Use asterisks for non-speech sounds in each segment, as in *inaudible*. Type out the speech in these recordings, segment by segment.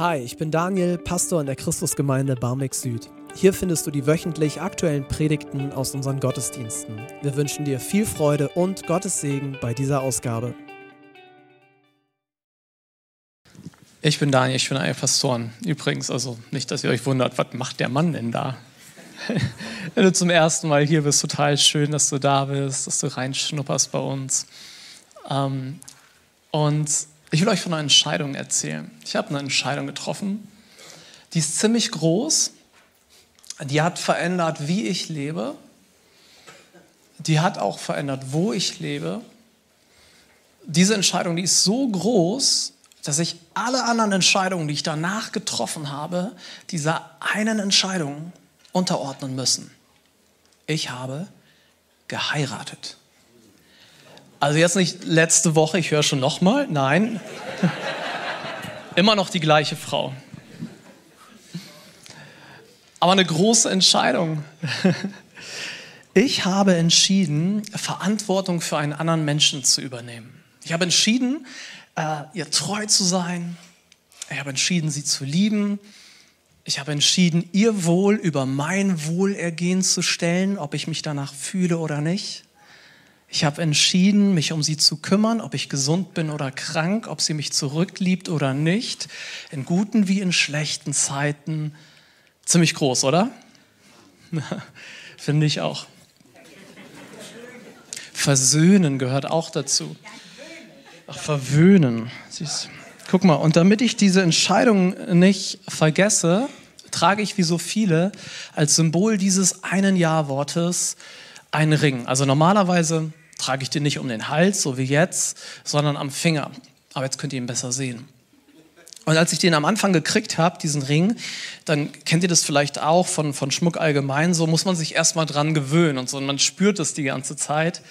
Hi, ich bin Daniel, Pastor in der Christusgemeinde Barmbek Süd. Hier findest du die wöchentlich aktuellen Predigten aus unseren Gottesdiensten. Wir wünschen dir viel Freude und Gottes Segen bei dieser Ausgabe. Ich bin Daniel, ich bin einer Pastoren. Übrigens, also nicht, dass ihr euch wundert, was macht der Mann denn da? *laughs* Wenn du zum ersten Mal hier bist, total schön, dass du da bist, dass du reinschnupperst bei uns. Ähm, und ich will euch von einer Entscheidung erzählen. Ich habe eine Entscheidung getroffen, die ist ziemlich groß, die hat verändert, wie ich lebe, die hat auch verändert, wo ich lebe. Diese Entscheidung, die ist so groß, dass ich alle anderen Entscheidungen, die ich danach getroffen habe, dieser einen Entscheidung unterordnen müssen. Ich habe geheiratet. Also jetzt nicht letzte Woche, ich höre schon nochmal, nein. Immer noch die gleiche Frau. Aber eine große Entscheidung. Ich habe entschieden, Verantwortung für einen anderen Menschen zu übernehmen. Ich habe entschieden, äh, ihr treu zu sein. Ich habe entschieden, sie zu lieben. Ich habe entschieden, ihr Wohl über mein Wohlergehen zu stellen, ob ich mich danach fühle oder nicht. Ich habe entschieden, mich um sie zu kümmern, ob ich gesund bin oder krank, ob sie mich zurückliebt oder nicht, in guten wie in schlechten Zeiten. Ziemlich groß, oder? *laughs* Finde ich auch. Versöhnen gehört auch dazu. Ach, verwöhnen. Siehst. Guck mal, und damit ich diese Entscheidung nicht vergesse, trage ich wie so viele als Symbol dieses einen Ja-Wortes einen Ring. Also normalerweise trage ich den nicht um den Hals, so wie jetzt, sondern am Finger. Aber jetzt könnt ihr ihn besser sehen. Und als ich den am Anfang gekriegt habe, diesen Ring, dann kennt ihr das vielleicht auch von, von Schmuck allgemein, so muss man sich erstmal dran gewöhnen und so. Und man spürt es die ganze Zeit.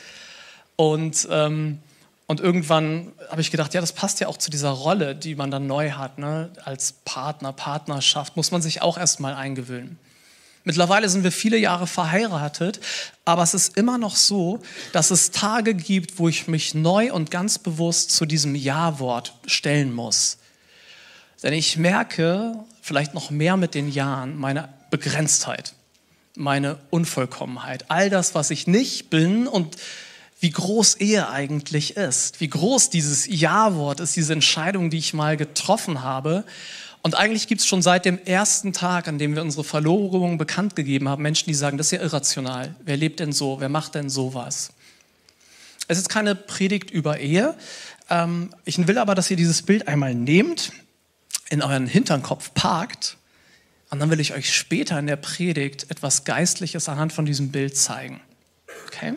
Und, ähm, und irgendwann habe ich gedacht, ja, das passt ja auch zu dieser Rolle, die man dann neu hat, ne? als Partner, Partnerschaft, muss man sich auch erstmal eingewöhnen. Mittlerweile sind wir viele Jahre verheiratet, aber es ist immer noch so, dass es Tage gibt, wo ich mich neu und ganz bewusst zu diesem Ja-Wort stellen muss. Denn ich merke, vielleicht noch mehr mit den Jahren, meine Begrenztheit, meine Unvollkommenheit, all das, was ich nicht bin und wie groß Ehe eigentlich ist, wie groß dieses Ja-Wort ist, diese Entscheidung, die ich mal getroffen habe und eigentlich gibt es schon seit dem ersten Tag, an dem wir unsere Verlobung bekannt gegeben haben, Menschen, die sagen, das ist ja irrational. Wer lebt denn so? Wer macht denn sowas? Es ist keine Predigt über Ehe. Ähm, ich will aber, dass ihr dieses Bild einmal nehmt, in euren Hinternkopf parkt und dann will ich euch später in der Predigt etwas Geistliches anhand von diesem Bild zeigen. Okay?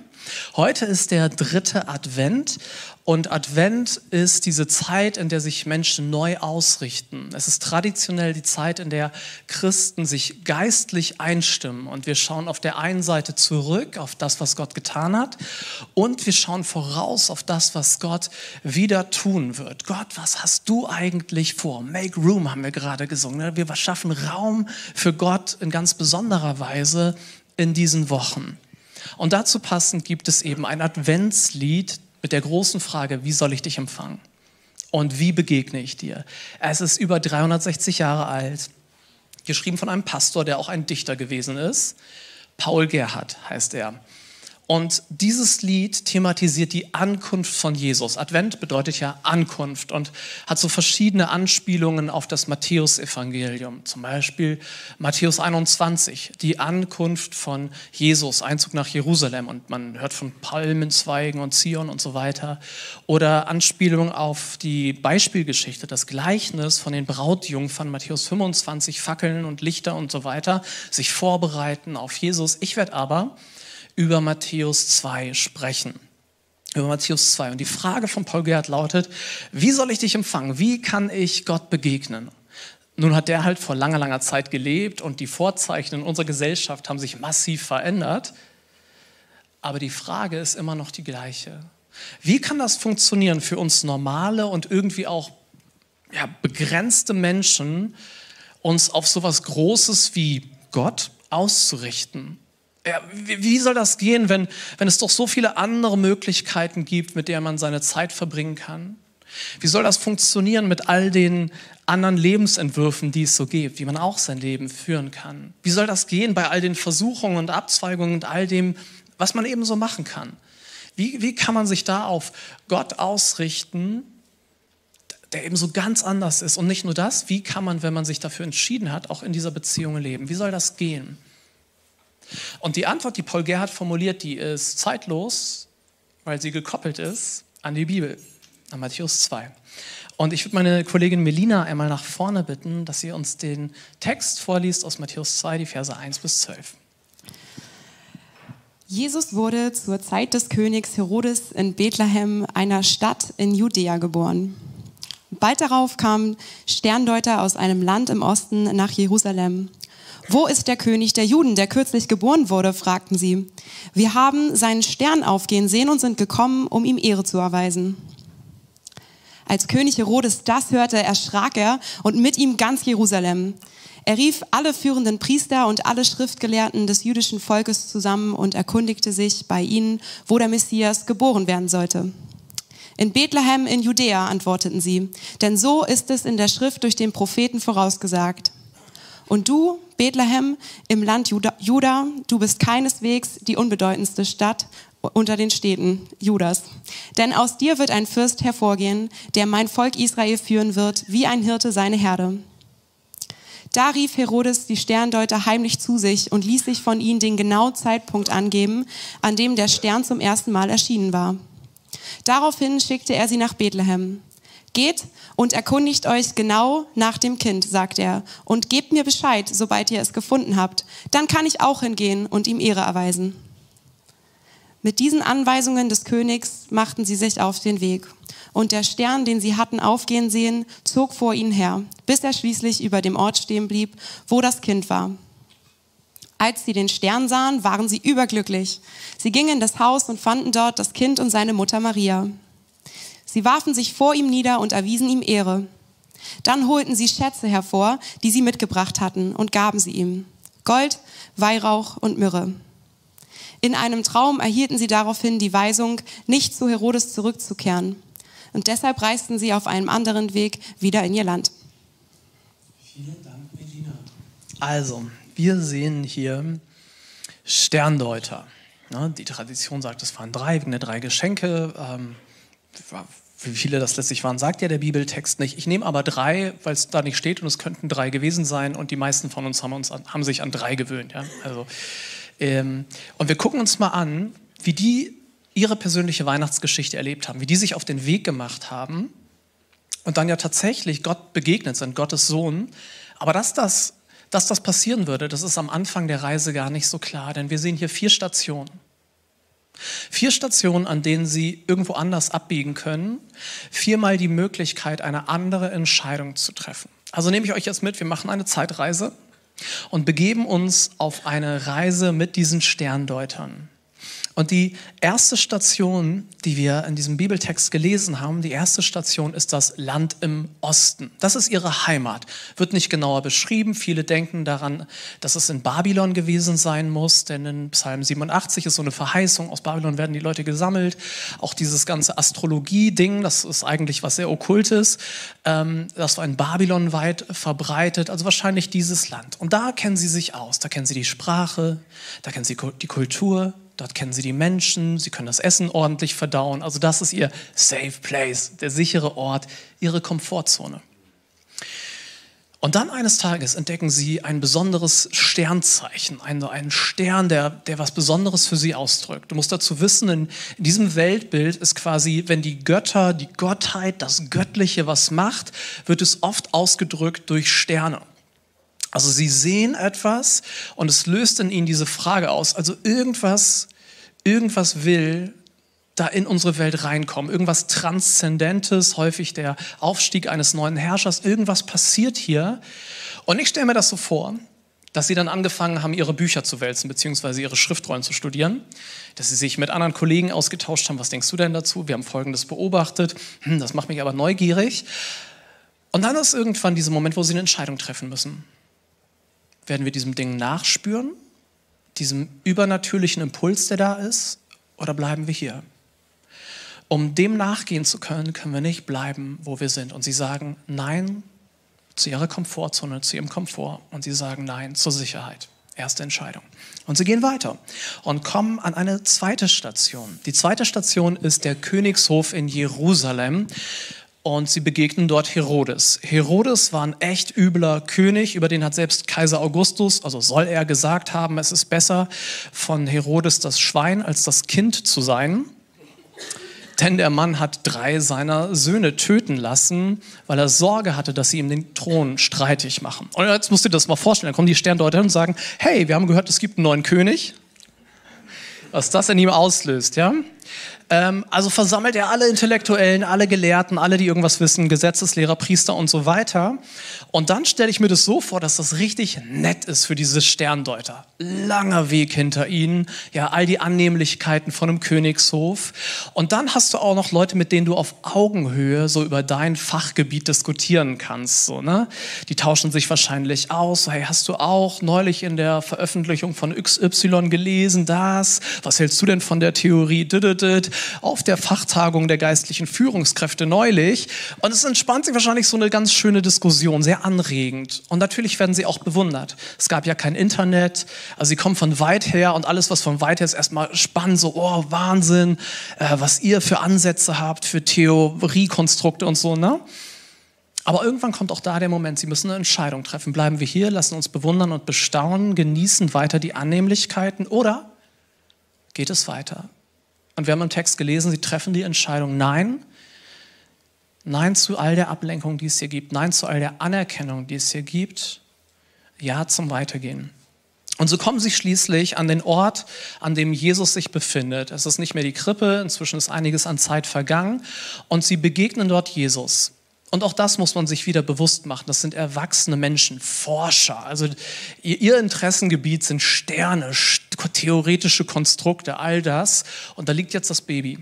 Heute ist der dritte Advent und Advent ist diese Zeit, in der sich Menschen neu ausrichten. Es ist traditionell die Zeit, in der Christen sich geistlich einstimmen. Und wir schauen auf der einen Seite zurück auf das, was Gott getan hat. Und wir schauen voraus auf das, was Gott wieder tun wird. Gott, was hast du eigentlich vor? Make room haben wir gerade gesungen. Wir schaffen Raum für Gott in ganz besonderer Weise in diesen Wochen. Und dazu passend gibt es eben ein Adventslied mit der großen Frage, wie soll ich dich empfangen? Und wie begegne ich dir? Es ist über 360 Jahre alt, geschrieben von einem Pastor, der auch ein Dichter gewesen ist. Paul Gerhard heißt er. Und dieses Lied thematisiert die Ankunft von Jesus. Advent bedeutet ja Ankunft und hat so verschiedene Anspielungen auf das Matthäusevangelium. Zum Beispiel Matthäus 21, die Ankunft von Jesus, Einzug nach Jerusalem und man hört von Palmenzweigen und Zion und so weiter. Oder Anspielungen auf die Beispielgeschichte, das Gleichnis von den Brautjungfern, Matthäus 25, Fackeln und Lichter und so weiter, sich vorbereiten auf Jesus. Ich werde aber über Matthäus 2 sprechen. Über Matthäus 2. Und die Frage von Paul Gerhard lautet, wie soll ich dich empfangen? Wie kann ich Gott begegnen? Nun hat der halt vor langer, langer Zeit gelebt und die Vorzeichen in unserer Gesellschaft haben sich massiv verändert. Aber die Frage ist immer noch die gleiche. Wie kann das funktionieren für uns normale und irgendwie auch ja, begrenzte Menschen, uns auf sowas Großes wie Gott auszurichten? Ja, wie soll das gehen, wenn, wenn es doch so viele andere Möglichkeiten gibt, mit denen man seine Zeit verbringen kann? Wie soll das funktionieren mit all den anderen Lebensentwürfen, die es so gibt, wie man auch sein Leben führen kann? Wie soll das gehen bei all den Versuchungen und Abzweigungen und all dem, was man eben so machen kann? Wie, wie kann man sich da auf Gott ausrichten, der eben so ganz anders ist? Und nicht nur das, wie kann man, wenn man sich dafür entschieden hat, auch in dieser Beziehung leben? Wie soll das gehen? Und die Antwort, die Paul Gerhardt formuliert, die ist zeitlos, weil sie gekoppelt ist an die Bibel, an Matthäus 2. Und ich würde meine Kollegin Melina einmal nach vorne bitten, dass sie uns den Text vorliest aus Matthäus 2, die Verse 1 bis 12. Jesus wurde zur Zeit des Königs Herodes in Bethlehem, einer Stadt in Judäa, geboren. Bald darauf kamen Sterndeuter aus einem Land im Osten nach Jerusalem. Wo ist der König der Juden, der kürzlich geboren wurde? fragten sie. Wir haben seinen Stern aufgehen sehen und sind gekommen, um ihm Ehre zu erweisen. Als König Herodes das hörte, erschrak er und mit ihm ganz Jerusalem. Er rief alle führenden Priester und alle Schriftgelehrten des jüdischen Volkes zusammen und erkundigte sich bei ihnen, wo der Messias geboren werden sollte. In Bethlehem in Judäa, antworteten sie, denn so ist es in der Schrift durch den Propheten vorausgesagt. Und du, Bethlehem, im Land Juda, Juda, du bist keineswegs die unbedeutendste Stadt unter den Städten Judas. Denn aus dir wird ein Fürst hervorgehen, der mein Volk Israel führen wird, wie ein Hirte seine Herde. Da rief Herodes die Sterndeuter heimlich zu sich und ließ sich von ihnen den genauen Zeitpunkt angeben, an dem der Stern zum ersten Mal erschienen war. Daraufhin schickte er sie nach Bethlehem. Geht und erkundigt euch genau nach dem Kind, sagt er, und gebt mir Bescheid, sobald ihr es gefunden habt. Dann kann ich auch hingehen und ihm Ehre erweisen. Mit diesen Anweisungen des Königs machten sie sich auf den Weg und der Stern, den sie hatten aufgehen sehen, zog vor ihnen her, bis er schließlich über dem Ort stehen blieb, wo das Kind war. Als sie den Stern sahen, waren sie überglücklich. Sie gingen in das Haus und fanden dort das Kind und seine Mutter Maria. Sie warfen sich vor ihm nieder und erwiesen ihm Ehre. Dann holten sie Schätze hervor, die sie mitgebracht hatten, und gaben sie ihm. Gold, Weihrauch und Myrrhe. In einem Traum erhielten sie daraufhin die Weisung, nicht zu Herodes zurückzukehren und deshalb reisten sie auf einem anderen Weg wieder in ihr Land. Vielen Dank, Medina. Also, wir sehen hier Sterndeuter. Die Tradition sagt, es waren drei, wegen der drei Geschenke. Wie viele das letztlich waren, sagt ja der Bibeltext nicht. Ich nehme aber drei, weil es da nicht steht und es könnten drei gewesen sein und die meisten von uns haben, uns an, haben sich an drei gewöhnt. Ja? Also, ähm, und wir gucken uns mal an, wie die ihre persönliche Weihnachtsgeschichte erlebt haben, wie die sich auf den Weg gemacht haben und dann ja tatsächlich Gott begegnet sind, Gottes Sohn. Aber dass das, dass das passieren würde, das ist am Anfang der Reise gar nicht so klar, denn wir sehen hier vier Stationen. Vier Stationen, an denen Sie irgendwo anders abbiegen können. Viermal die Möglichkeit, eine andere Entscheidung zu treffen. Also nehme ich euch jetzt mit, wir machen eine Zeitreise und begeben uns auf eine Reise mit diesen Sterndeutern. Und die erste Station, die wir in diesem Bibeltext gelesen haben, die erste Station ist das Land im Osten. Das ist ihre Heimat. Wird nicht genauer beschrieben. Viele denken daran, dass es in Babylon gewesen sein muss, denn in Psalm 87 ist so eine Verheißung, aus Babylon werden die Leute gesammelt. Auch dieses ganze Astrologie-Ding, das ist eigentlich was sehr Okkultes, ähm, das war in Babylon weit verbreitet, also wahrscheinlich dieses Land. Und da kennen sie sich aus. Da kennen sie die Sprache, da kennen sie die Kultur, Dort kennen sie die Menschen, sie können das Essen ordentlich verdauen. Also das ist ihr Safe Place, der sichere Ort, ihre Komfortzone. Und dann eines Tages entdecken sie ein besonderes Sternzeichen, einen, Stern, der, der was Besonderes für sie ausdrückt. Du musst dazu wissen, in, in diesem Weltbild ist quasi, wenn die Götter, die Gottheit, das Göttliche was macht, wird es oft ausgedrückt durch Sterne. Also sie sehen etwas und es löst in ihnen diese Frage aus. Also irgendwas, irgendwas will da in unsere Welt reinkommen. Irgendwas Transzendentes, häufig der Aufstieg eines neuen Herrschers. Irgendwas passiert hier. Und ich stelle mir das so vor, dass sie dann angefangen haben, ihre Bücher zu wälzen, beziehungsweise ihre Schriftrollen zu studieren, dass sie sich mit anderen Kollegen ausgetauscht haben. Was denkst du denn dazu? Wir haben Folgendes beobachtet. Hm, das macht mich aber neugierig. Und dann ist irgendwann dieser Moment, wo sie eine Entscheidung treffen müssen. Werden wir diesem Ding nachspüren, diesem übernatürlichen Impuls, der da ist, oder bleiben wir hier? um dem nachgehen zu können, können wir nicht bleiben, wo wir sind. Und sie sagen Nein zu ihrer Komfortzone, zu ihrem Komfort. Und sie sagen Nein zur Sicherheit. Erste Entscheidung. Und sie gehen weiter und kommen an eine zweite Station. Die zweite Station ist der Königshof in Jerusalem. Und sie begegnen dort Herodes. Herodes war ein echt übler König, über den hat selbst Kaiser Augustus, also soll er gesagt haben, es ist besser von Herodes das Schwein als das Kind zu sein. Denn der Mann hat drei seiner Söhne töten lassen, weil er Sorge hatte, dass sie ihm den Thron streitig machen. Und jetzt musst du dir das mal vorstellen. Dann kommen die Sterndeuter und sagen, hey, wir haben gehört, es gibt einen neuen König. Was das in ihm auslöst, ja? Ähm, also versammelt er alle Intellektuellen, alle Gelehrten, alle, die irgendwas wissen, Gesetzeslehrer, Priester und so weiter. Und dann stelle ich mir das so vor, dass das richtig nett ist für diese Sterndeuter. Langer Weg hinter ihnen, ja, all die Annehmlichkeiten von einem Königshof. Und dann hast du auch noch Leute, mit denen du auf Augenhöhe so über dein Fachgebiet diskutieren kannst. So, ne? Die tauschen sich wahrscheinlich aus. Hey, hast du auch neulich in der Veröffentlichung von XY gelesen das? Was hältst du denn von der Theorie? Auf der Fachtagung der geistlichen Führungskräfte neulich. Und es entspannt sich wahrscheinlich so eine ganz schöne Diskussion, sehr anregend. Und natürlich werden sie auch bewundert. Es gab ja kein Internet, also sie kommen von weit her und alles, was von weit her ist, erstmal spannend, so, oh, Wahnsinn, äh, was ihr für Ansätze habt, für Theoriekonstrukte und so, ne? Aber irgendwann kommt auch da der Moment, Sie müssen eine Entscheidung treffen. Bleiben wir hier, lassen uns bewundern und bestaunen, genießen weiter die Annehmlichkeiten oder geht es weiter? Und wir haben im Text gelesen, sie treffen die Entscheidung Nein. Nein zu all der Ablenkung, die es hier gibt. Nein zu all der Anerkennung, die es hier gibt. Ja zum Weitergehen. Und so kommen sie schließlich an den Ort, an dem Jesus sich befindet. Es ist nicht mehr die Krippe, inzwischen ist einiges an Zeit vergangen. Und sie begegnen dort Jesus. Und auch das muss man sich wieder bewusst machen. Das sind erwachsene Menschen, Forscher. Also ihr Interessengebiet sind Sterne, theoretische Konstrukte, all das. Und da liegt jetzt das Baby.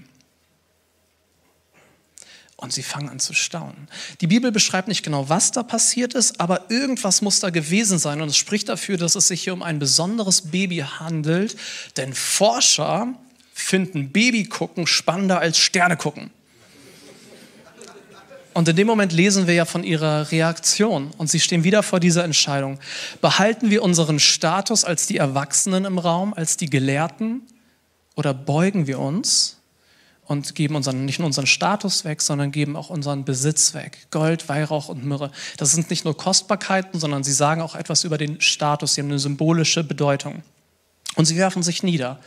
Und sie fangen an zu staunen. Die Bibel beschreibt nicht genau, was da passiert ist, aber irgendwas muss da gewesen sein. Und es spricht dafür, dass es sich hier um ein besonderes Baby handelt. Denn Forscher finden Babygucken spannender als Sterne gucken. Und in dem Moment lesen wir ja von ihrer Reaktion und sie stehen wieder vor dieser Entscheidung. Behalten wir unseren Status als die Erwachsenen im Raum, als die Gelehrten oder beugen wir uns und geben unseren, nicht nur unseren Status weg, sondern geben auch unseren Besitz weg. Gold, Weihrauch und Myrrhe. Das sind nicht nur Kostbarkeiten, sondern sie sagen auch etwas über den Status, sie haben eine symbolische Bedeutung. Und sie werfen sich nieder.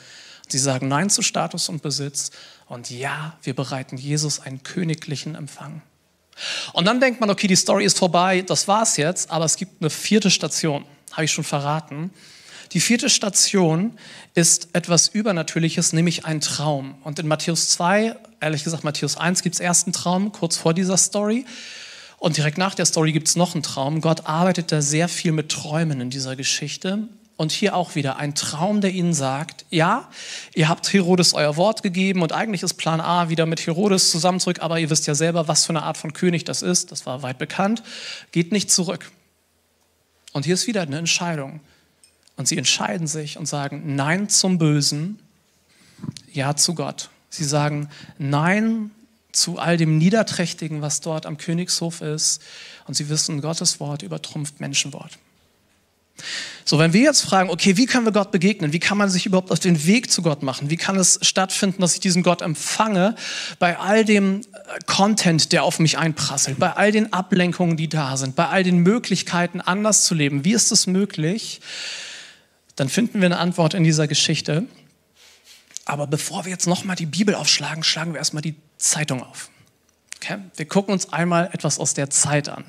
Sie sagen Nein zu Status und Besitz und ja, wir bereiten Jesus einen königlichen Empfang. Und dann denkt man, okay, die Story ist vorbei, das war's jetzt, aber es gibt eine vierte Station, habe ich schon verraten. Die vierte Station ist etwas Übernatürliches, nämlich ein Traum. Und in Matthäus 2, ehrlich gesagt Matthäus 1, gibt es erst einen Traum, kurz vor dieser Story. Und direkt nach der Story gibt es noch einen Traum. Gott arbeitet da sehr viel mit Träumen in dieser Geschichte. Und hier auch wieder ein Traum, der ihnen sagt, ja, ihr habt Herodes euer Wort gegeben und eigentlich ist Plan A wieder mit Herodes zusammen zurück, aber ihr wisst ja selber, was für eine Art von König das ist, das war weit bekannt, geht nicht zurück. Und hier ist wieder eine Entscheidung. Und sie entscheiden sich und sagen Nein zum Bösen, Ja zu Gott. Sie sagen Nein zu all dem Niederträchtigen, was dort am Königshof ist. Und sie wissen, Gottes Wort übertrumpft Menschenwort. So, wenn wir jetzt fragen, okay, wie können wir Gott begegnen? Wie kann man sich überhaupt auf den Weg zu Gott machen? Wie kann es stattfinden, dass ich diesen Gott empfange bei all dem äh, Content, der auf mich einprasselt, bei all den Ablenkungen, die da sind, bei all den Möglichkeiten, anders zu leben? Wie ist es möglich? Dann finden wir eine Antwort in dieser Geschichte. Aber bevor wir jetzt nochmal die Bibel aufschlagen, schlagen wir erstmal die Zeitung auf. Okay? Wir gucken uns einmal etwas aus der Zeit an.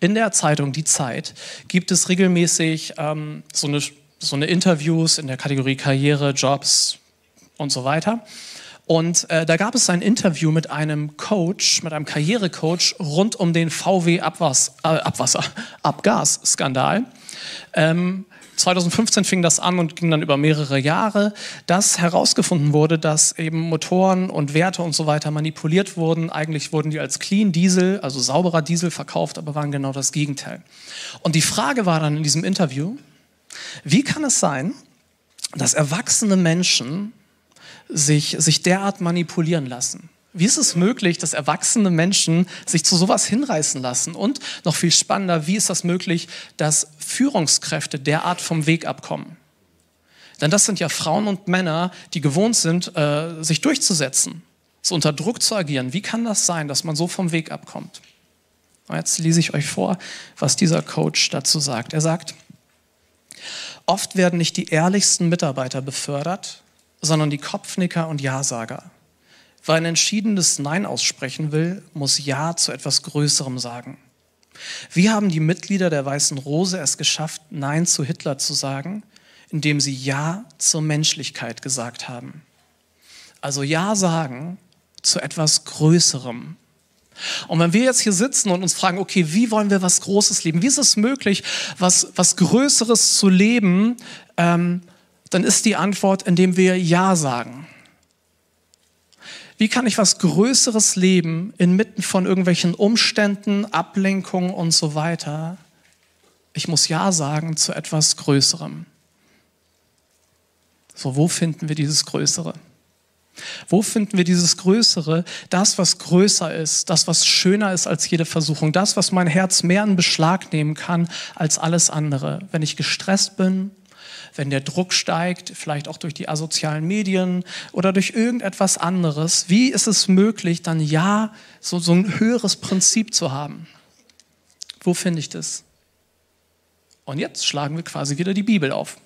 In der Zeitung Die Zeit gibt es regelmäßig ähm, so, eine, so eine Interviews in der Kategorie Karriere, Jobs und so weiter. Und äh, da gab es ein Interview mit einem Coach, mit einem Karrierecoach rund um den VW Abwas, äh. Ähm, 2015 fing das an und ging dann über mehrere Jahre, dass herausgefunden wurde, dass eben Motoren und Werte und so weiter manipuliert wurden. Eigentlich wurden die als Clean Diesel, also sauberer Diesel verkauft, aber waren genau das Gegenteil. Und die Frage war dann in diesem Interview, wie kann es sein, dass erwachsene Menschen sich, sich derart manipulieren lassen? Wie ist es möglich, dass erwachsene Menschen sich zu sowas hinreißen lassen? Und noch viel spannender, wie ist das möglich, dass Führungskräfte derart vom Weg abkommen? Denn das sind ja Frauen und Männer, die gewohnt sind, äh, sich durchzusetzen, so unter Druck zu agieren. Wie kann das sein, dass man so vom Weg abkommt? Und jetzt lese ich euch vor, was dieser Coach dazu sagt. Er sagt, oft werden nicht die ehrlichsten Mitarbeiter befördert, sondern die Kopfnicker und Ja-Sager. Wer ein entschiedenes Nein aussprechen will, muss Ja zu etwas Größerem sagen. Wie haben die Mitglieder der Weißen Rose es geschafft, Nein zu Hitler zu sagen, indem sie Ja zur Menschlichkeit gesagt haben? Also Ja sagen zu etwas Größerem. Und wenn wir jetzt hier sitzen und uns fragen, okay, wie wollen wir was Großes leben? Wie ist es möglich, was, was Größeres zu leben? Ähm, dann ist die Antwort, indem wir Ja sagen. Wie kann ich was Größeres leben inmitten von irgendwelchen Umständen, Ablenkungen und so weiter? Ich muss Ja sagen zu etwas Größerem. So, wo finden wir dieses Größere? Wo finden wir dieses Größere, das, was größer ist, das, was schöner ist als jede Versuchung, das, was mein Herz mehr in Beschlag nehmen kann als alles andere? Wenn ich gestresst bin, wenn der Druck steigt, vielleicht auch durch die asozialen Medien oder durch irgendetwas anderes, wie ist es möglich, dann ja so, so ein höheres Prinzip zu haben? Wo finde ich das? Und jetzt schlagen wir quasi wieder die Bibel auf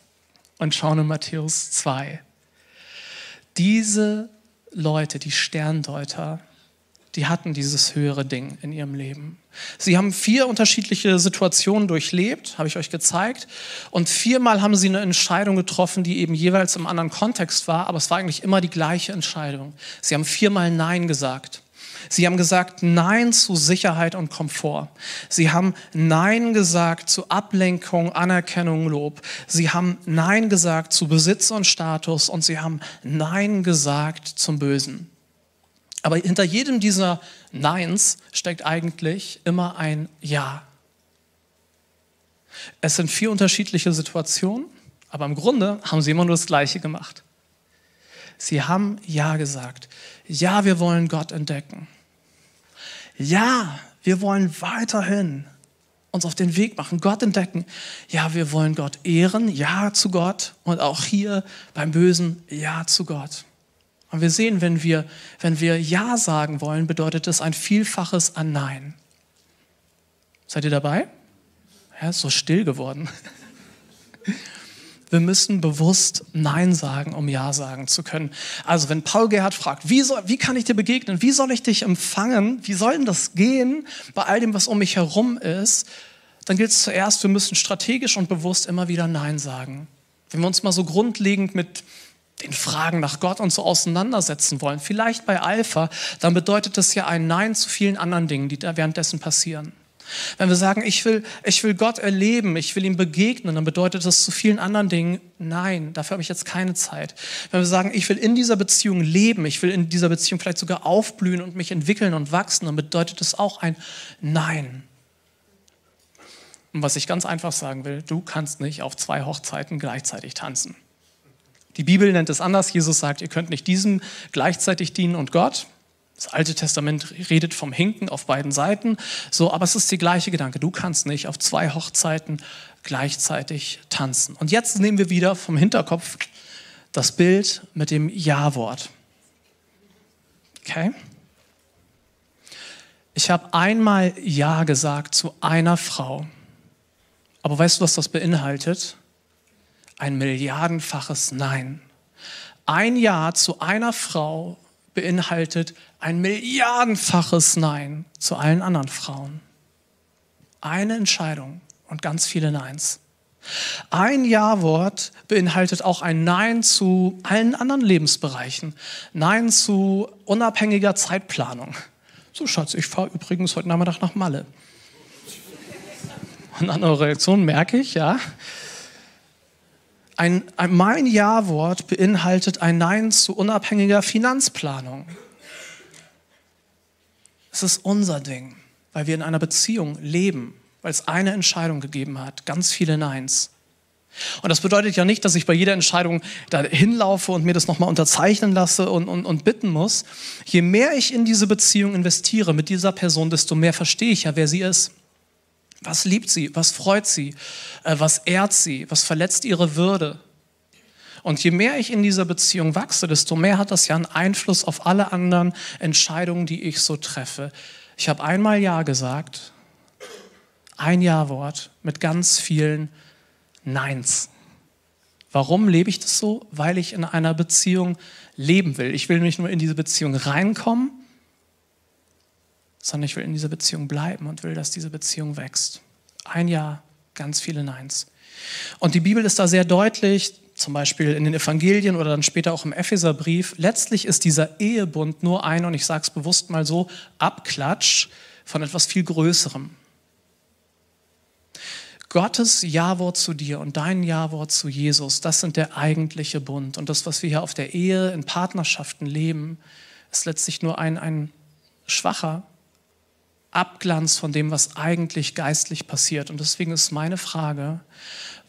und schauen in Matthäus 2. Diese Leute, die Sterndeuter, die hatten dieses höhere Ding in ihrem Leben. Sie haben vier unterschiedliche Situationen durchlebt, habe ich euch gezeigt. Und viermal haben sie eine Entscheidung getroffen, die eben jeweils im anderen Kontext war, aber es war eigentlich immer die gleiche Entscheidung. Sie haben viermal Nein gesagt. Sie haben gesagt Nein zu Sicherheit und Komfort. Sie haben Nein gesagt zu Ablenkung, Anerkennung, Lob. Sie haben Nein gesagt zu Besitz und Status und sie haben Nein gesagt zum Bösen. Aber hinter jedem dieser Neins steckt eigentlich immer ein Ja. Es sind vier unterschiedliche Situationen, aber im Grunde haben sie immer nur das Gleiche gemacht. Sie haben Ja gesagt. Ja, wir wollen Gott entdecken. Ja, wir wollen weiterhin uns auf den Weg machen, Gott entdecken. Ja, wir wollen Gott ehren. Ja zu Gott. Und auch hier beim Bösen, Ja zu Gott. Und wir sehen, wenn wir, wenn wir Ja sagen wollen, bedeutet das ein Vielfaches an Nein. Seid ihr dabei? Ja, ist so still geworden. Wir müssen bewusst Nein sagen, um Ja sagen zu können. Also wenn Paul Gerhard fragt, wie, soll, wie kann ich dir begegnen? Wie soll ich dich empfangen? Wie soll denn das gehen bei all dem, was um mich herum ist? Dann gilt es zuerst, wir müssen strategisch und bewusst immer wieder Nein sagen. Wenn wir uns mal so grundlegend mit den Fragen nach Gott und so auseinandersetzen wollen, vielleicht bei Alpha, dann bedeutet das ja ein Nein zu vielen anderen Dingen, die da währenddessen passieren. Wenn wir sagen, ich will, ich will Gott erleben, ich will ihm begegnen, dann bedeutet das zu vielen anderen Dingen, nein, dafür habe ich jetzt keine Zeit. Wenn wir sagen, ich will in dieser Beziehung leben, ich will in dieser Beziehung vielleicht sogar aufblühen und mich entwickeln und wachsen, dann bedeutet das auch ein Nein. Und was ich ganz einfach sagen will, du kannst nicht auf zwei Hochzeiten gleichzeitig tanzen. Die Bibel nennt es anders. Jesus sagt, ihr könnt nicht diesem gleichzeitig dienen und Gott. Das Alte Testament redet vom Hinken auf beiden Seiten. So, aber es ist der gleiche Gedanke. Du kannst nicht auf zwei Hochzeiten gleichzeitig tanzen. Und jetzt nehmen wir wieder vom Hinterkopf das Bild mit dem Ja-Wort. Okay? Ich habe einmal Ja gesagt zu einer Frau. Aber weißt du, was das beinhaltet? Ein milliardenfaches Nein. Ein Ja zu einer Frau beinhaltet ein milliardenfaches Nein zu allen anderen Frauen. Eine Entscheidung und ganz viele Neins. Ein Ja-Wort beinhaltet auch ein Nein zu allen anderen Lebensbereichen. Nein zu unabhängiger Zeitplanung. So, Schatz, ich fahre übrigens heute Nachmittag nach Malle. Und an eurer Reaktion merke ich, ja, ein, ein, mein Ja-Wort beinhaltet ein Nein zu unabhängiger Finanzplanung. Es ist unser Ding, weil wir in einer Beziehung leben, weil es eine Entscheidung gegeben hat, ganz viele Neins. Und das bedeutet ja nicht, dass ich bei jeder Entscheidung da hinlaufe und mir das nochmal unterzeichnen lasse und, und, und bitten muss. Je mehr ich in diese Beziehung investiere mit dieser Person, desto mehr verstehe ich ja, wer sie ist. Was liebt sie? Was freut sie? Äh, was ehrt sie? Was verletzt ihre Würde? Und je mehr ich in dieser Beziehung wachse, desto mehr hat das ja einen Einfluss auf alle anderen Entscheidungen, die ich so treffe. Ich habe einmal Ja gesagt, ein Ja-Wort mit ganz vielen Neins. Warum lebe ich das so? Weil ich in einer Beziehung leben will. Ich will nicht nur in diese Beziehung reinkommen, sondern ich will in dieser Beziehung bleiben und will, dass diese Beziehung wächst. Ein Ja, ganz viele Neins. Und die Bibel ist da sehr deutlich, zum Beispiel in den Evangelien oder dann später auch im Epheserbrief. Letztlich ist dieser Ehebund nur ein, und ich sage es bewusst mal so, Abklatsch von etwas viel Größerem. Gottes Ja-Wort zu dir und dein Ja-Wort zu Jesus, das sind der eigentliche Bund. Und das, was wir hier auf der Ehe, in Partnerschaften leben, ist letztlich nur ein, ein schwacher Abglanz von dem, was eigentlich geistlich passiert. Und deswegen ist meine Frage,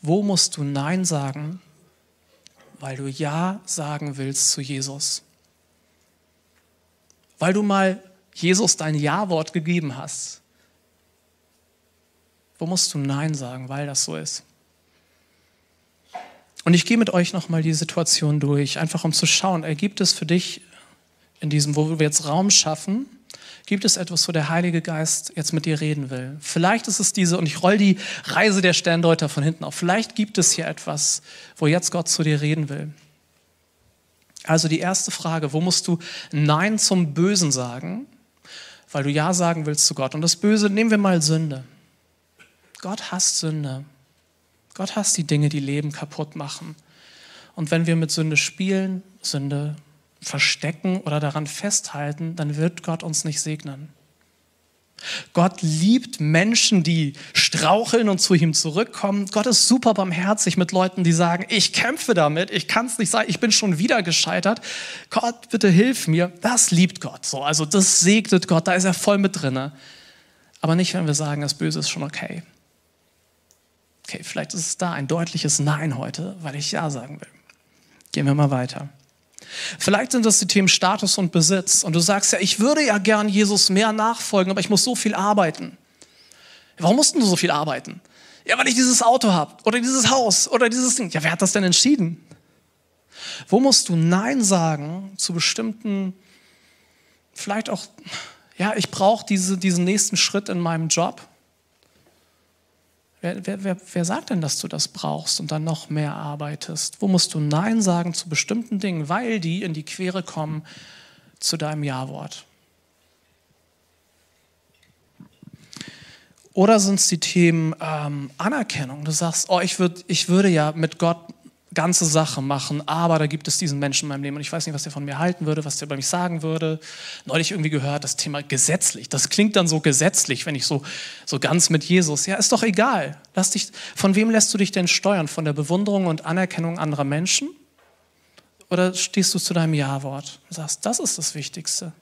wo musst du Nein sagen, weil du Ja sagen willst zu Jesus? Weil du mal Jesus dein Ja-Wort gegeben hast. Wo musst du Nein sagen, weil das so ist? Und ich gehe mit euch nochmal die Situation durch, einfach um zu schauen, ergibt es für dich in diesem, wo wir jetzt Raum schaffen, Gibt es etwas, wo der Heilige Geist jetzt mit dir reden will? Vielleicht ist es diese, und ich roll die Reise der Sterndeuter von hinten auf. Vielleicht gibt es hier etwas, wo jetzt Gott zu dir reden will. Also die erste Frage, wo musst du Nein zum Bösen sagen, weil du Ja sagen willst zu Gott? Und das Böse, nehmen wir mal Sünde. Gott hasst Sünde. Gott hasst die Dinge, die Leben kaputt machen. Und wenn wir mit Sünde spielen, Sünde verstecken oder daran festhalten, dann wird Gott uns nicht segnen. Gott liebt Menschen, die straucheln und zu ihm zurückkommen. Gott ist super barmherzig mit Leuten, die sagen, ich kämpfe damit, ich kann es nicht sagen, ich bin schon wieder gescheitert. Gott, bitte hilf mir. Das liebt Gott so. Also das segnet Gott, da ist er voll mit drinne. Aber nicht, wenn wir sagen, das Böse ist schon okay. Okay, vielleicht ist es da ein deutliches Nein heute, weil ich Ja sagen will. Gehen wir mal weiter. Vielleicht sind das die Themen Status und Besitz. Und du sagst ja, ich würde ja gern Jesus mehr nachfolgen, aber ich muss so viel arbeiten. Warum musst du so viel arbeiten? Ja, weil ich dieses Auto habe oder dieses Haus oder dieses Ding. Ja, wer hat das denn entschieden? Wo musst du Nein sagen zu bestimmten, vielleicht auch, ja, ich brauche diese, diesen nächsten Schritt in meinem Job Wer, wer, wer, wer sagt denn, dass du das brauchst und dann noch mehr arbeitest? Wo musst du Nein sagen zu bestimmten Dingen, weil die in die Quere kommen zu deinem Ja-Wort? Oder sind es die Themen ähm, Anerkennung? Du sagst, oh, ich, würd, ich würde ja mit Gott ganze Sache machen, aber da gibt es diesen Menschen in meinem Leben und ich weiß nicht, was der von mir halten würde, was der bei mich sagen würde. Neulich irgendwie gehört, das Thema gesetzlich. Das klingt dann so gesetzlich, wenn ich so, so ganz mit Jesus. Ja, ist doch egal. Lass dich, von wem lässt du dich denn steuern? Von der Bewunderung und Anerkennung anderer Menschen? Oder stehst du zu deinem Ja-Wort und sagst, das ist das Wichtigste?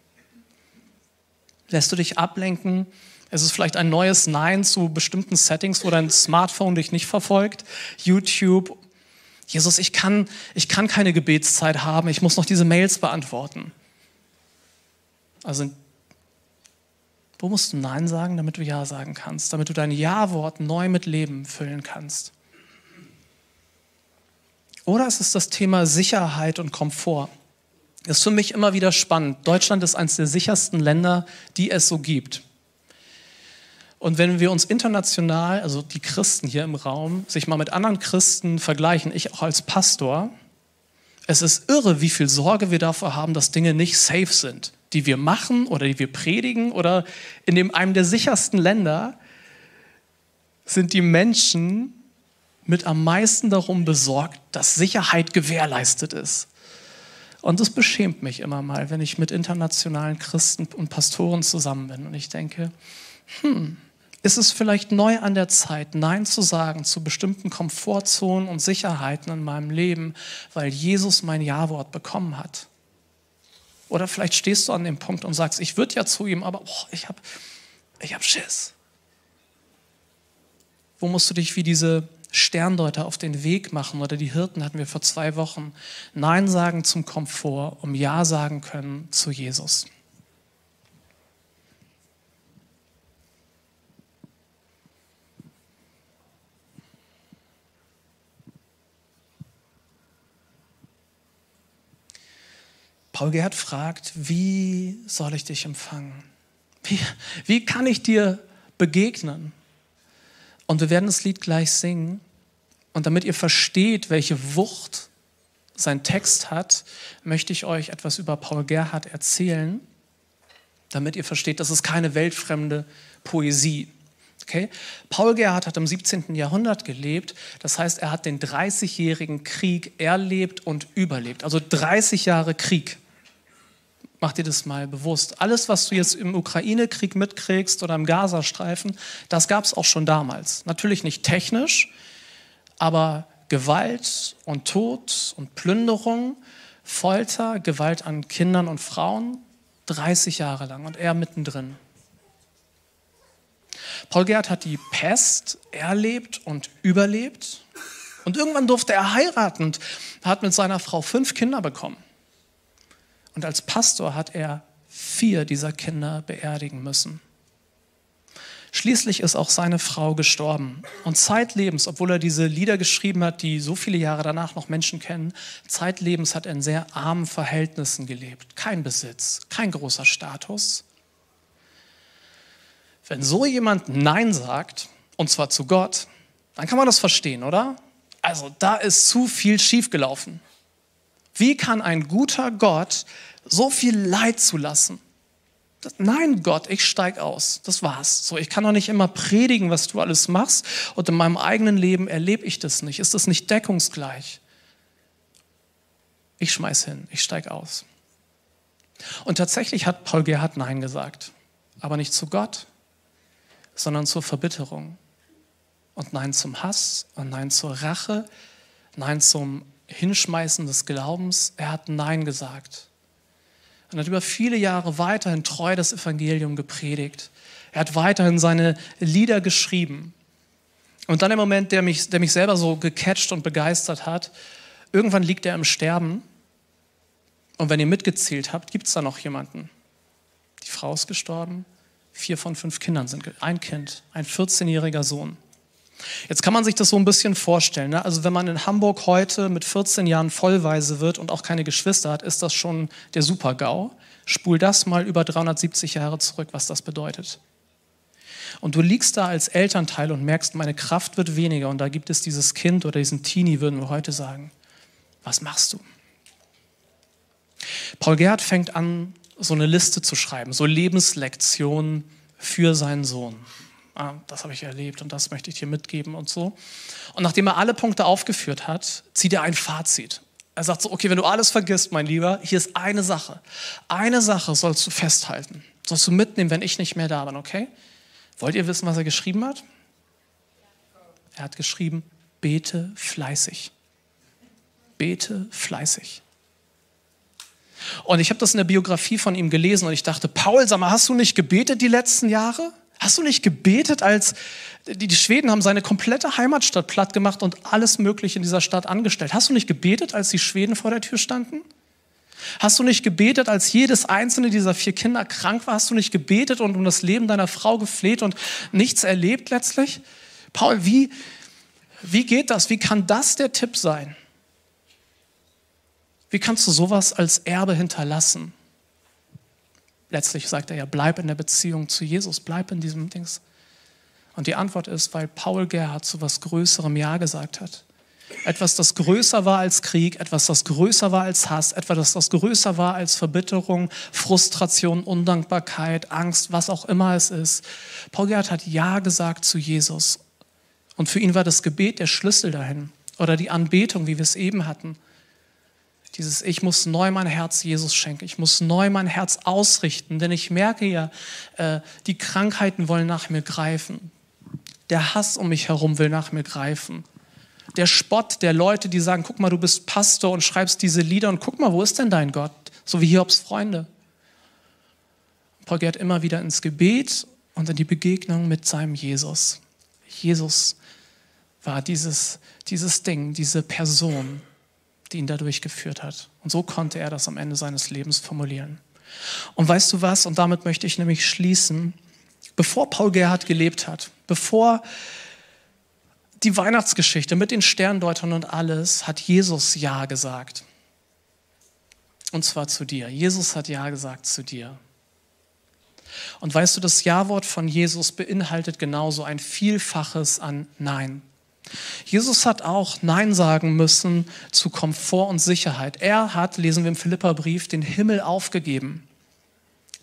Lässt du dich ablenken? Es ist vielleicht ein neues Nein zu bestimmten Settings, wo dein Smartphone dich nicht verfolgt, YouTube Jesus, ich kann, ich kann keine Gebetszeit haben, ich muss noch diese Mails beantworten. Also, wo musst du Nein sagen, damit du Ja sagen kannst, damit du dein Ja-Wort neu mit Leben füllen kannst? Oder es ist das Thema Sicherheit und Komfort. Das ist für mich immer wieder spannend. Deutschland ist eines der sichersten Länder, die es so gibt. Und wenn wir uns international, also die Christen hier im Raum, sich mal mit anderen Christen vergleichen, ich auch als Pastor, es ist irre, wie viel Sorge wir davor haben, dass Dinge nicht safe sind, die wir machen oder die wir predigen oder in dem, einem der sichersten Länder sind die Menschen mit am meisten darum besorgt, dass Sicherheit gewährleistet ist. Und das beschämt mich immer mal, wenn ich mit internationalen Christen und Pastoren zusammen bin und ich denke, hm, ist es vielleicht neu an der Zeit, Nein zu sagen zu bestimmten Komfortzonen und Sicherheiten in meinem Leben, weil Jesus mein Ja-Wort bekommen hat. Oder vielleicht stehst du an dem Punkt und sagst, ich würde ja zu ihm, aber boah, ich habe ich hab Schiss. Wo musst du dich wie diese Sterndeuter auf den Weg machen oder die Hirten hatten wir vor zwei Wochen. Nein sagen zum Komfort, um Ja sagen können zu Jesus. Paul Gerd fragt, wie soll ich dich empfangen? Wie, wie kann ich dir begegnen? Und wir werden das Lied gleich singen. Und damit ihr versteht, welche Wucht sein Text hat, möchte ich euch etwas über Paul Gerhardt erzählen, damit ihr versteht, das ist keine weltfremde Poesie. Okay? Paul Gerhardt hat im 17. Jahrhundert gelebt, das heißt, er hat den 30-jährigen Krieg erlebt und überlebt, also 30 Jahre Krieg. Mach dir das mal bewusst. Alles, was du jetzt im Ukraine-Krieg mitkriegst oder im Gazastreifen, das gab es auch schon damals. Natürlich nicht technisch, aber Gewalt und Tod und Plünderung, Folter, Gewalt an Kindern und Frauen, 30 Jahre lang und er mittendrin. Paul Gerd hat die Pest erlebt und überlebt und irgendwann durfte er heiraten und hat mit seiner Frau fünf Kinder bekommen. Und als Pastor hat er vier dieser Kinder beerdigen müssen. Schließlich ist auch seine Frau gestorben. Und zeitlebens, obwohl er diese Lieder geschrieben hat, die so viele Jahre danach noch Menschen kennen, zeitlebens hat er in sehr armen Verhältnissen gelebt. Kein Besitz, kein großer Status. Wenn so jemand Nein sagt, und zwar zu Gott, dann kann man das verstehen, oder? Also da ist zu viel schiefgelaufen. Wie kann ein guter Gott so viel Leid zulassen? Nein, Gott, ich steig aus. Das war's. So, ich kann doch nicht immer predigen, was du alles machst, und in meinem eigenen Leben erlebe ich das nicht. Ist das nicht deckungsgleich? Ich schmeiß hin, ich steig aus. Und tatsächlich hat Paul Gerhard Nein gesagt, aber nicht zu Gott, sondern zur Verbitterung. Und Nein zum Hass und Nein zur Rache, Nein zum Hinschmeißen des Glaubens. Er hat Nein gesagt. Und hat über viele Jahre weiterhin treu das Evangelium gepredigt. Er hat weiterhin seine Lieder geschrieben. Und dann der Moment, der mich, der mich selber so gecatcht und begeistert hat, irgendwann liegt er im Sterben. Und wenn ihr mitgezählt habt, gibt es da noch jemanden. Die Frau ist gestorben, vier von fünf Kindern sind, ein Kind, ein 14-jähriger Sohn. Jetzt kann man sich das so ein bisschen vorstellen. Ne? Also wenn man in Hamburg heute mit 14 Jahren vollweise wird und auch keine Geschwister hat, ist das schon der Super-GAU. Spul das mal über 370 Jahre zurück, was das bedeutet. Und du liegst da als Elternteil und merkst, meine Kraft wird weniger und da gibt es dieses Kind oder diesen Teenie, würden wir heute sagen. Was machst du? Paul Gerhardt fängt an, so eine Liste zu schreiben, so Lebenslektionen für seinen Sohn ah, das habe ich erlebt und das möchte ich dir mitgeben und so. Und nachdem er alle Punkte aufgeführt hat, zieht er ein Fazit. Er sagt so, okay, wenn du alles vergisst, mein Lieber, hier ist eine Sache. Eine Sache sollst du festhalten. Sollst du mitnehmen, wenn ich nicht mehr da bin, okay? Wollt ihr wissen, was er geschrieben hat? Er hat geschrieben, bete fleißig. Bete fleißig. Und ich habe das in der Biografie von ihm gelesen und ich dachte, Paul, sag mal, hast du nicht gebetet die letzten Jahre? Hast du nicht gebetet, als die, Schweden haben seine komplette Heimatstadt platt gemacht und alles Mögliche in dieser Stadt angestellt? Hast du nicht gebetet, als die Schweden vor der Tür standen? Hast du nicht gebetet, als jedes einzelne dieser vier Kinder krank war? Hast du nicht gebetet und um das Leben deiner Frau gefleht und nichts erlebt letztlich? Paul, wie, wie geht das? Wie kann das der Tipp sein? Wie kannst du sowas als Erbe hinterlassen? Letztlich sagt er ja, bleib in der Beziehung zu Jesus, bleib in diesem Dings. Und die Antwort ist, weil Paul Gerhard zu was Größerem Ja gesagt hat. Etwas, das größer war als Krieg, etwas, das größer war als Hass, etwas, das größer war als Verbitterung, Frustration, Undankbarkeit, Angst, was auch immer es ist. Paul Gerhard hat Ja gesagt zu Jesus. Und für ihn war das Gebet der Schlüssel dahin. Oder die Anbetung, wie wir es eben hatten. Dieses, ich muss neu mein Herz Jesus schenken. Ich muss neu mein Herz ausrichten, denn ich merke ja, äh, die Krankheiten wollen nach mir greifen. Der Hass um mich herum will nach mir greifen. Der Spott der Leute, die sagen, guck mal, du bist Pastor und schreibst diese Lieder und guck mal, wo ist denn dein Gott? So wie Hiobs Freunde. Paul geht immer wieder ins Gebet und in die Begegnung mit seinem Jesus. Jesus, war dieses, dieses Ding, diese Person, die ihn dadurch geführt hat. Und so konnte er das am Ende seines Lebens formulieren. Und weißt du was? Und damit möchte ich nämlich schließen. Bevor Paul Gerhard gelebt hat, bevor die Weihnachtsgeschichte mit den Sterndeutern und alles, hat Jesus Ja gesagt. Und zwar zu dir. Jesus hat Ja gesagt zu dir. Und weißt du, das Ja-Wort von Jesus beinhaltet genauso ein Vielfaches an Nein. Jesus hat auch Nein sagen müssen zu Komfort und Sicherheit. Er hat, lesen wir im Philipperbrief, den Himmel aufgegeben.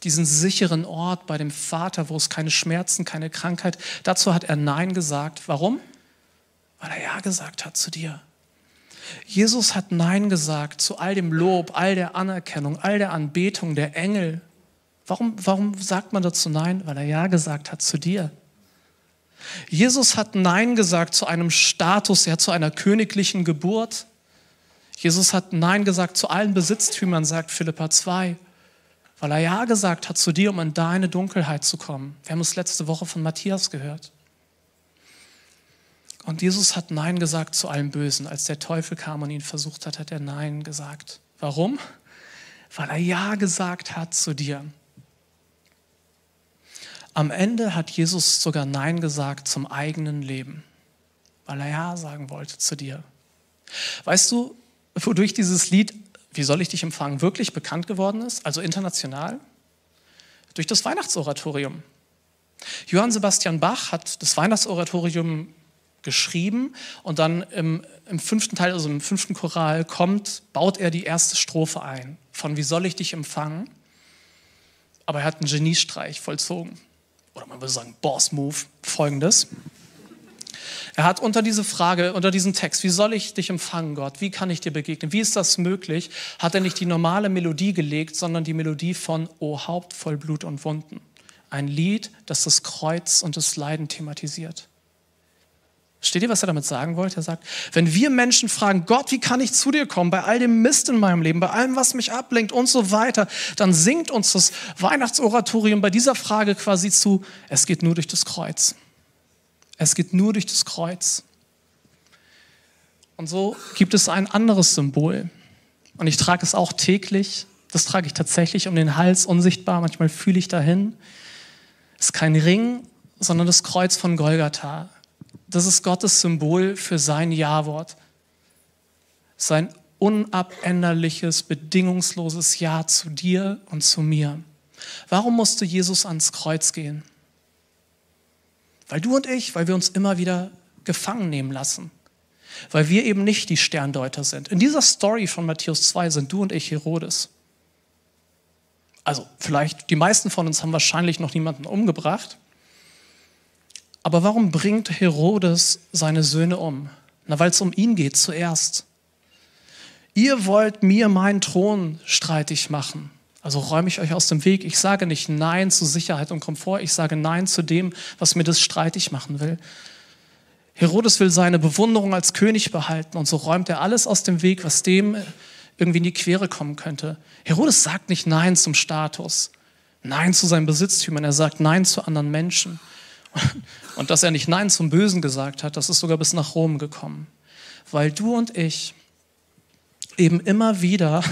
Diesen sicheren Ort bei dem Vater, wo es keine Schmerzen, keine Krankheit. Dazu hat er Nein gesagt. Warum? Weil er Ja gesagt hat zu dir. Jesus hat Nein gesagt zu all dem Lob, all der Anerkennung, all der Anbetung der Engel. Warum, warum sagt man dazu Nein? Weil er Ja gesagt hat zu dir. Jesus hat Nein gesagt zu einem Status, ja, zu einer königlichen Geburt. Jesus hat Nein gesagt zu allen Besitztümern, sagt Philippa 2, weil er Ja gesagt hat zu dir, um in deine Dunkelheit zu kommen. Wir haben es letzte Woche von Matthias gehört. Und Jesus hat Nein gesagt zu allem Bösen. Als der Teufel kam und ihn versucht hat, hat er Nein gesagt. Warum? Weil er Ja gesagt hat zu dir. Am Ende hat Jesus sogar Nein gesagt zum eigenen Leben, weil er Ja sagen wollte zu dir. Weißt du, wodurch dieses Lied Wie soll ich dich empfangen wirklich bekannt geworden ist, also international? Durch das Weihnachtsoratorium. Johann Sebastian Bach hat das Weihnachtsoratorium geschrieben und dann im, im, fünften Teil, also im fünften Choral, kommt, baut er die erste Strophe ein von Wie soll ich dich empfangen? Aber er hat einen Geniestreich vollzogen oder man würde sagen Boss-Move, folgendes. Er hat unter diese Frage, unter diesen Text, wie soll ich dich empfangen, Gott? Wie kann ich dir begegnen? Wie ist das möglich? Hat er nicht die normale Melodie gelegt, sondern die Melodie von O Haupt voll Blut und Wunden. Ein Lied, das das Kreuz und das Leiden thematisiert. Steht ihr, was er damit sagen wollte? Er sagt, wenn wir Menschen fragen, Gott, wie kann ich zu dir kommen, bei all dem Mist in meinem Leben, bei allem, was mich ablenkt und so weiter, dann singt uns das Weihnachtsoratorium bei dieser Frage quasi zu, es geht nur durch das Kreuz. Es geht nur durch das Kreuz. Und so gibt es ein anderes Symbol. Und ich trage es auch täglich. Das trage ich tatsächlich um den Hals, unsichtbar. Manchmal fühle ich dahin. Es ist kein Ring, sondern das Kreuz von Golgatha das ist Gottes Symbol für sein Ja-Wort. Sein unabänderliches, bedingungsloses Ja zu dir und zu mir. Warum musste Jesus ans Kreuz gehen? Weil du und ich, weil wir uns immer wieder gefangen nehmen lassen. Weil wir eben nicht die Sterndeuter sind. In dieser Story von Matthäus 2 sind du und ich Herodes. Also vielleicht, die meisten von uns haben wahrscheinlich noch niemanden umgebracht. Aber warum bringt Herodes seine Söhne um? Na, weil es um ihn geht zuerst. Ihr wollt mir meinen Thron streitig machen. Also räume ich euch aus dem Weg. Ich sage nicht Nein zu Sicherheit und Komfort. Ich sage Nein zu dem, was mir das streitig machen will. Herodes will seine Bewunderung als König behalten und so räumt er alles aus dem Weg, was dem irgendwie in die Quere kommen könnte. Herodes sagt nicht Nein zum Status, Nein zu seinen Besitztümern, er sagt Nein zu anderen Menschen. Und dass er nicht Nein zum Bösen gesagt hat, das ist sogar bis nach Rom gekommen. Weil du und ich eben immer wieder,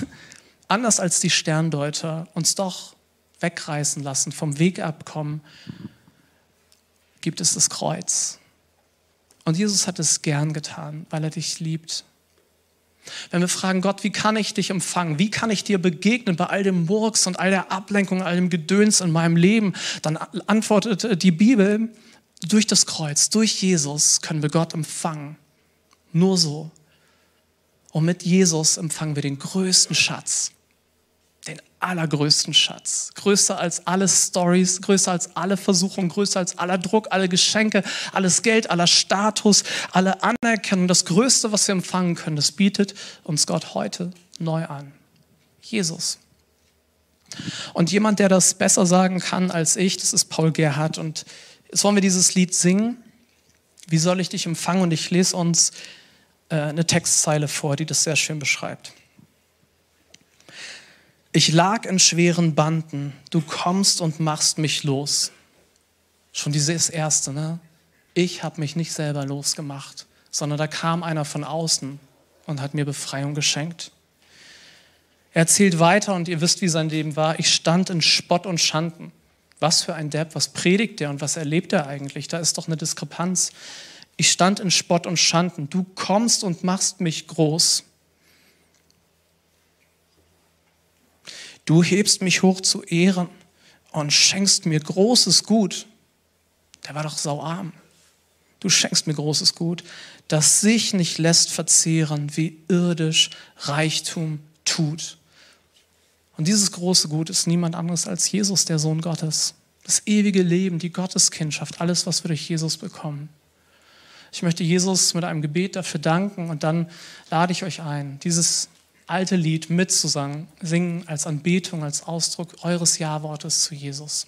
anders als die Sterndeuter, uns doch wegreißen lassen, vom Weg abkommen, gibt es das Kreuz. Und Jesus hat es gern getan, weil er dich liebt. Wenn wir fragen, Gott, wie kann ich dich empfangen? Wie kann ich dir begegnen bei all dem Murks und all der Ablenkung, all dem Gedöns in meinem Leben? Dann antwortet die Bibel, durch das Kreuz, durch Jesus können wir Gott empfangen. Nur so. Und mit Jesus empfangen wir den größten Schatz. Den allergrößten Schatz. Größer als alle Stories, größer als alle Versuchungen, größer als aller Druck, alle Geschenke, alles Geld, aller Status, alle Anerkennung. Das Größte, was wir empfangen können, das bietet uns Gott heute neu an. Jesus. Und jemand, der das besser sagen kann als ich, das ist Paul Gerhardt. Und Jetzt wollen wir dieses Lied singen. Wie soll ich dich empfangen? Und ich lese uns äh, eine Textzeile vor, die das sehr schön beschreibt. Ich lag in schweren Banden, du kommst und machst mich los. Schon dieses erste, ne? Ich habe mich nicht selber losgemacht, sondern da kam einer von außen und hat mir Befreiung geschenkt. Er erzählt weiter und ihr wisst, wie sein Leben war. Ich stand in Spott und Schanden. Was für ein Depp, was predigt er und was erlebt er eigentlich? Da ist doch eine Diskrepanz. Ich stand in Spott und Schanden. Du kommst und machst mich groß. Du hebst mich hoch zu Ehren und schenkst mir großes Gut. Der war doch sauarm. Du schenkst mir großes Gut, das sich nicht lässt verzehren, wie irdisch Reichtum tut. Und dieses große Gut ist niemand anderes als Jesus, der Sohn Gottes. Das ewige Leben, die Gotteskindschaft, alles, was wir durch Jesus bekommen. Ich möchte Jesus mit einem Gebet dafür danken und dann lade ich euch ein, dieses alte Lied mitzusingen, singen als Anbetung, als Ausdruck eures Ja-Wortes zu Jesus.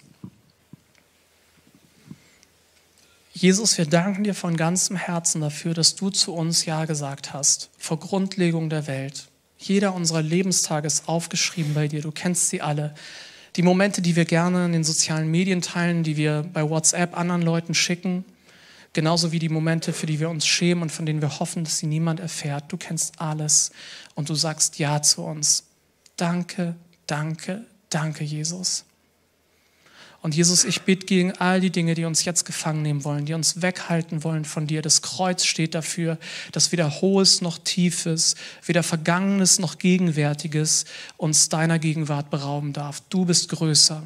Jesus, wir danken dir von ganzem Herzen dafür, dass du zu uns Ja gesagt hast, vor Grundlegung der Welt. Jeder unserer Lebenstage ist aufgeschrieben bei dir, du kennst sie alle. Die Momente, die wir gerne in den sozialen Medien teilen, die wir bei WhatsApp anderen Leuten schicken, genauso wie die Momente, für die wir uns schämen und von denen wir hoffen, dass sie niemand erfährt. Du kennst alles und du sagst Ja zu uns. Danke, danke, danke, Jesus. Und Jesus, ich bitte gegen all die Dinge, die uns jetzt gefangen nehmen wollen, die uns weghalten wollen von dir. Das Kreuz steht dafür, dass weder Hohes noch Tiefes, weder Vergangenes noch Gegenwärtiges uns deiner Gegenwart berauben darf. Du bist größer.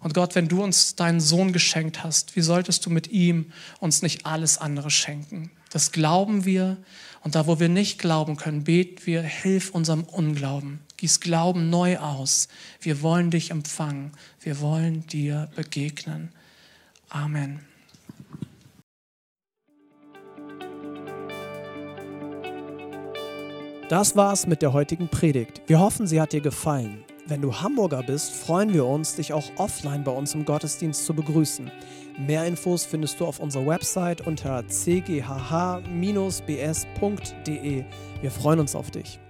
Und Gott, wenn du uns deinen Sohn geschenkt hast, wie solltest du mit ihm uns nicht alles andere schenken? Das glauben wir. Und da, wo wir nicht glauben können, beten wir, hilf unserem Unglauben. Gieß Glauben neu aus. Wir wollen dich empfangen. Wir wollen dir begegnen. Amen. Das war's mit der heutigen Predigt. Wir hoffen, sie hat dir gefallen. Wenn du Hamburger bist, freuen wir uns, dich auch offline bei uns im Gottesdienst zu begrüßen. Mehr Infos findest du auf unserer Website unter cghh-bs.de. Wir freuen uns auf dich.